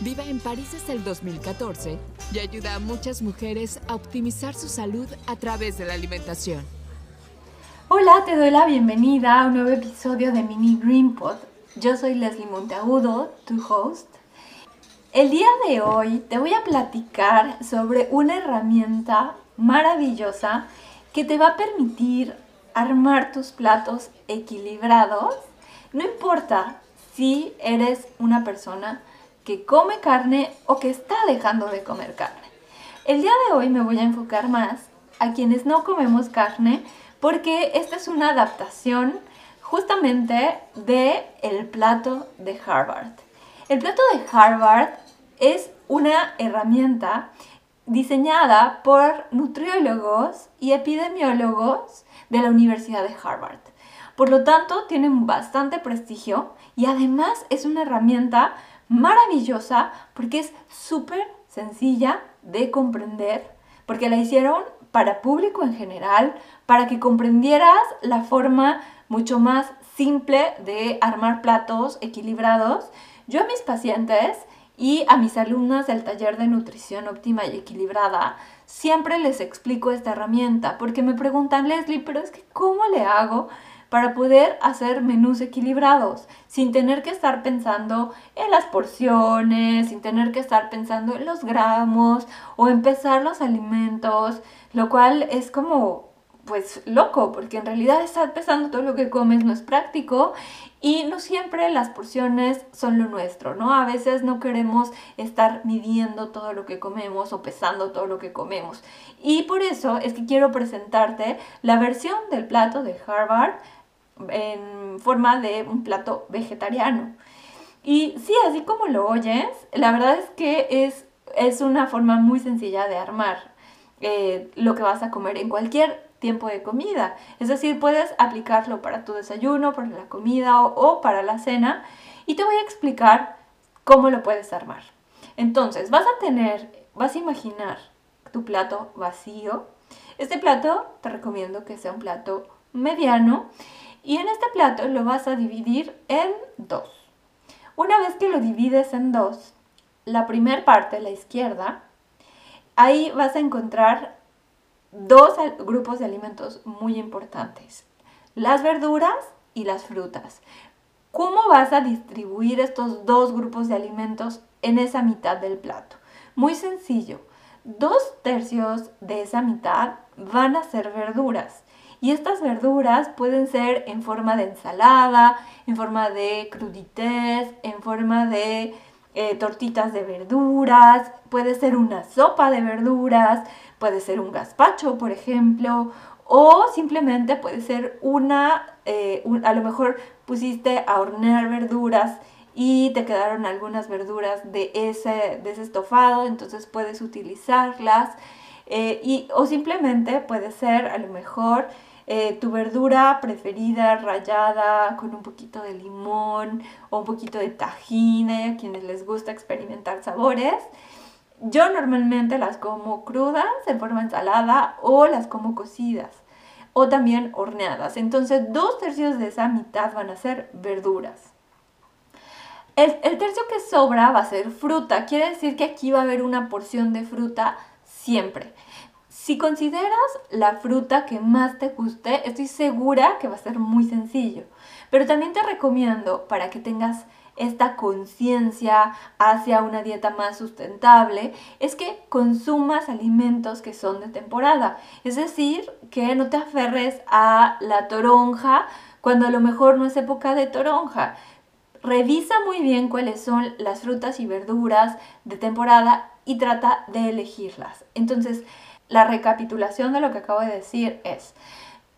Vive en París desde el 2014 y ayuda a muchas mujeres a optimizar su salud a través de la alimentación. Hola, te doy la bienvenida a un nuevo episodio de Mini Green Pod. Yo soy Leslie Monteagudo, tu host. El día de hoy te voy a platicar sobre una herramienta maravillosa que te va a permitir armar tus platos equilibrados. No importa si eres una persona que come carne o que está dejando de comer carne. El día de hoy me voy a enfocar más a quienes no comemos carne porque esta es una adaptación justamente de el plato de Harvard. El plato de Harvard es una herramienta diseñada por nutriólogos y epidemiólogos de la Universidad de Harvard. Por lo tanto, tiene bastante prestigio y además es una herramienta maravillosa porque es súper sencilla de comprender, porque la hicieron para público en general, para que comprendieras la forma mucho más simple de armar platos equilibrados. Yo a mis pacientes y a mis alumnas del taller de nutrición óptima y equilibrada siempre les explico esta herramienta porque me preguntan, Leslie, pero es que ¿cómo le hago para poder hacer menús equilibrados, sin tener que estar pensando en las porciones, sin tener que estar pensando en los gramos o en pesar los alimentos, lo cual es como pues loco, porque en realidad estar pesando todo lo que comes no es práctico y no siempre las porciones son lo nuestro, ¿no? A veces no queremos estar midiendo todo lo que comemos o pesando todo lo que comemos. Y por eso es que quiero presentarte la versión del plato de Harvard en forma de un plato vegetariano. Y sí, así como lo oyes, la verdad es que es, es una forma muy sencilla de armar eh, lo que vas a comer en cualquier tiempo de comida. Es decir, puedes aplicarlo para tu desayuno, para la comida o, o para la cena. Y te voy a explicar cómo lo puedes armar. Entonces, vas a tener, vas a imaginar tu plato vacío. Este plato te recomiendo que sea un plato mediano y en este plato lo vas a dividir en dos. Una vez que lo divides en dos, la primera parte, la izquierda, ahí vas a encontrar dos grupos de alimentos muy importantes. Las verduras y las frutas. ¿Cómo vas a distribuir estos dos grupos de alimentos en esa mitad del plato? Muy sencillo. Dos tercios de esa mitad van a ser verduras y estas verduras pueden ser en forma de ensalada, en forma de crudités, en forma de eh, tortitas de verduras, puede ser una sopa de verduras, puede ser un gazpacho, por ejemplo, o simplemente puede ser una, eh, a lo mejor pusiste a hornear verduras y te quedaron algunas verduras de ese, de ese estofado, entonces puedes utilizarlas. Eh, y, o simplemente puede ser a lo mejor eh, tu verdura preferida rallada con un poquito de limón o un poquito de tajine, a quienes les gusta experimentar sabores. Yo normalmente las como crudas en forma ensalada o las como cocidas o también horneadas. Entonces dos tercios de esa mitad van a ser verduras. El, el, tercio que sobra va a ser fruta. Quiere decir que aquí va a haber una porción de fruta siempre. Si consideras la fruta que más te guste, estoy segura que va a ser muy sencillo. Pero también te recomiendo para que tengas esta conciencia hacia una dieta más sustentable es que consumas alimentos que son de temporada. Es decir, que no te aferres a la toronja cuando a lo mejor no es época de toronja. Revisa muy bien cuáles son las frutas y verduras de temporada y trata de elegirlas. Entonces, la recapitulación de lo que acabo de decir es,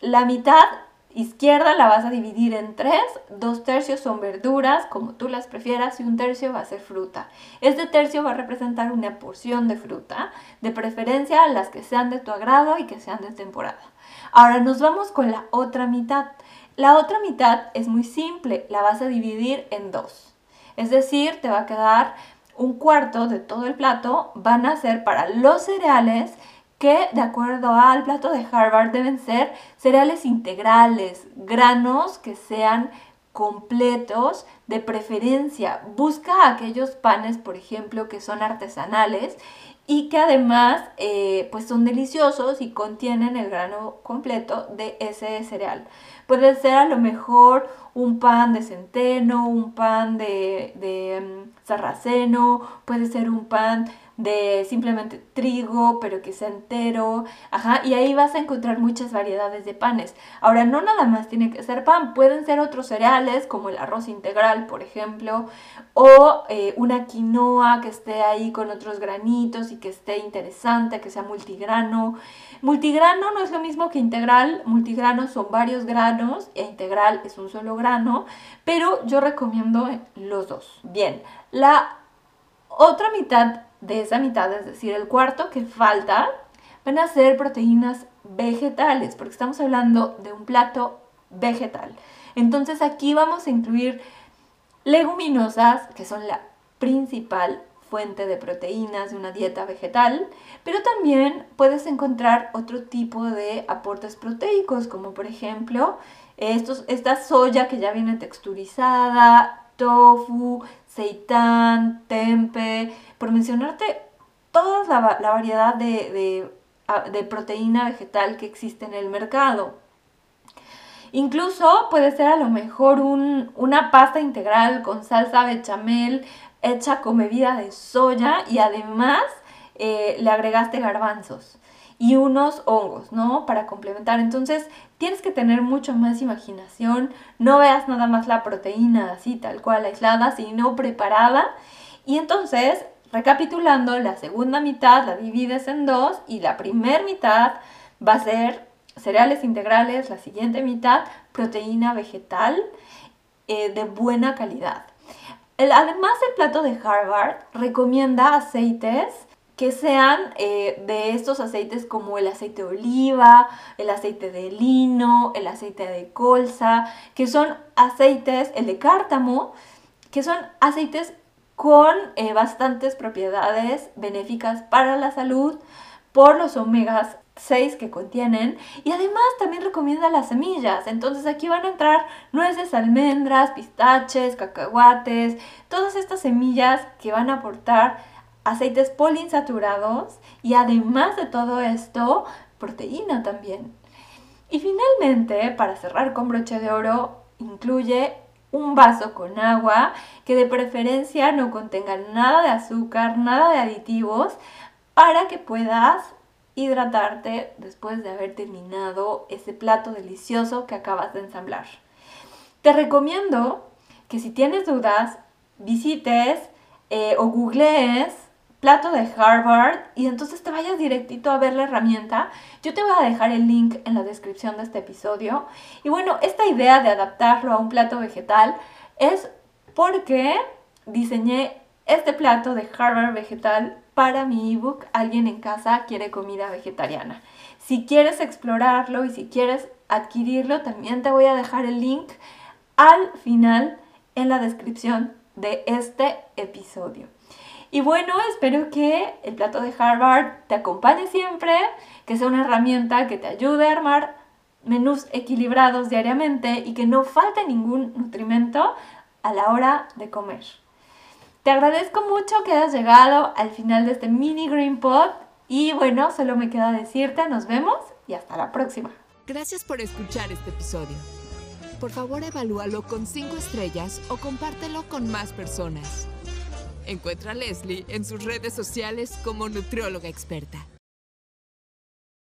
la mitad izquierda la vas a dividir en tres, dos tercios son verduras, como tú las prefieras, y un tercio va a ser fruta. Este tercio va a representar una porción de fruta, de preferencia las que sean de tu agrado y que sean de temporada. Ahora nos vamos con la otra mitad. La otra mitad es muy simple, la vas a dividir en dos. Es decir, te va a quedar un cuarto de todo el plato, van a ser para los cereales que de acuerdo al plato de Harvard deben ser cereales integrales, granos que sean completos, de preferencia. Busca aquellos panes, por ejemplo, que son artesanales y que además eh, pues son deliciosos y contienen el grano completo de ese cereal. Puede ser a lo mejor un pan de centeno, un pan de, mm, sarraceno, puede ser un pan de simplemente trigo, pero que sea entero, ajá, y ahí vas a encontrar muchas variedades de panes. Ahora, no nada más tiene que ser pan, pueden ser otros cereales, como el arroz integral, por ejemplo, o eh, una quinoa que esté ahí con otros granitos y que esté interesante, que sea multigrano. Multigrano no es lo mismo que integral, multigrano son varios granos e integral es un solo grano, pero yo recomiendo los dos. Bien, la otra mitad de esa mitad, es decir, el cuarto que falta, van a ser proteínas vegetales, porque estamos hablando de un plato vegetal. Entonces aquí vamos a incluir leguminosas, que son la principal fuente de proteínas de una dieta vegetal, pero también puedes encontrar otro tipo de aportes proteicos, como por ejemplo estos, esta soya que ya viene texturizada, tofu, seitán, tempe, por mencionarte toda la, variedad de, proteína vegetal que existe en el mercado. Incluso puede ser a lo mejor una pasta integral con salsa bechamel hecha con bebida de soya y además eh, le agregaste garbanzos y unos hongos, ¿no? Para complementar. Entonces, tienes que tener mucho más imaginación. No veas nada más la proteína así, tal cual, aislada, sino preparada. Y entonces, recapitulando, la segunda mitad la divides en dos y la primera mitad va a ser cereales integrales, la siguiente mitad proteína vegetal eh, de buena calidad. Además, el plato de Harvard recomienda aceites que sean eh, de estos aceites como el aceite de oliva, el aceite de lino, el aceite de colza, que son aceites, el de cártamo, que son aceites con eh, bastantes propiedades benéficas para la salud por los omegas 6 que contienen y además también recomienda las semillas. Entonces aquí van a entrar nueces, almendras, pistaches, cacahuates, todas estas semillas que van a aportar aceites poliinsaturados y además de todo esto, proteína también. Y finalmente, para cerrar con broche de oro, incluye un vaso con agua que de preferencia no contenga nada de azúcar, nada de aditivos, para que puedas hidratarte después de haber terminado ese plato delicioso que acabas de ensamblar. Te recomiendo que si tienes dudas, visites eh, o googlees plato de Harvard y entonces te vayas directito a ver la herramienta. Yo te voy a dejar el link en la descripción de este episodio. Y bueno, esta idea de adaptarlo a un plato vegetal es porque diseñé este plato de Harvard vegetal para mi ebook Alguien en casa quiere comida vegetariana. Si quieres explorarlo y si quieres adquirirlo, también te voy a dejar el link al final en la descripción de este episodio. Y bueno, espero que el plato de Harvard te acompañe siempre, que sea una herramienta que te ayude a armar menús equilibrados diariamente y que no falte ningún nutrimento a la hora de comer. Te agradezco mucho que hayas llegado al final de este mini Green Pot y bueno, solo me queda decirte nos vemos y hasta la próxima. Gracias por escuchar este episodio. Por favor, evalúalo con 5 estrellas o compártelo con más personas. Encuentra a Leslie en sus redes sociales como nutrióloga experta.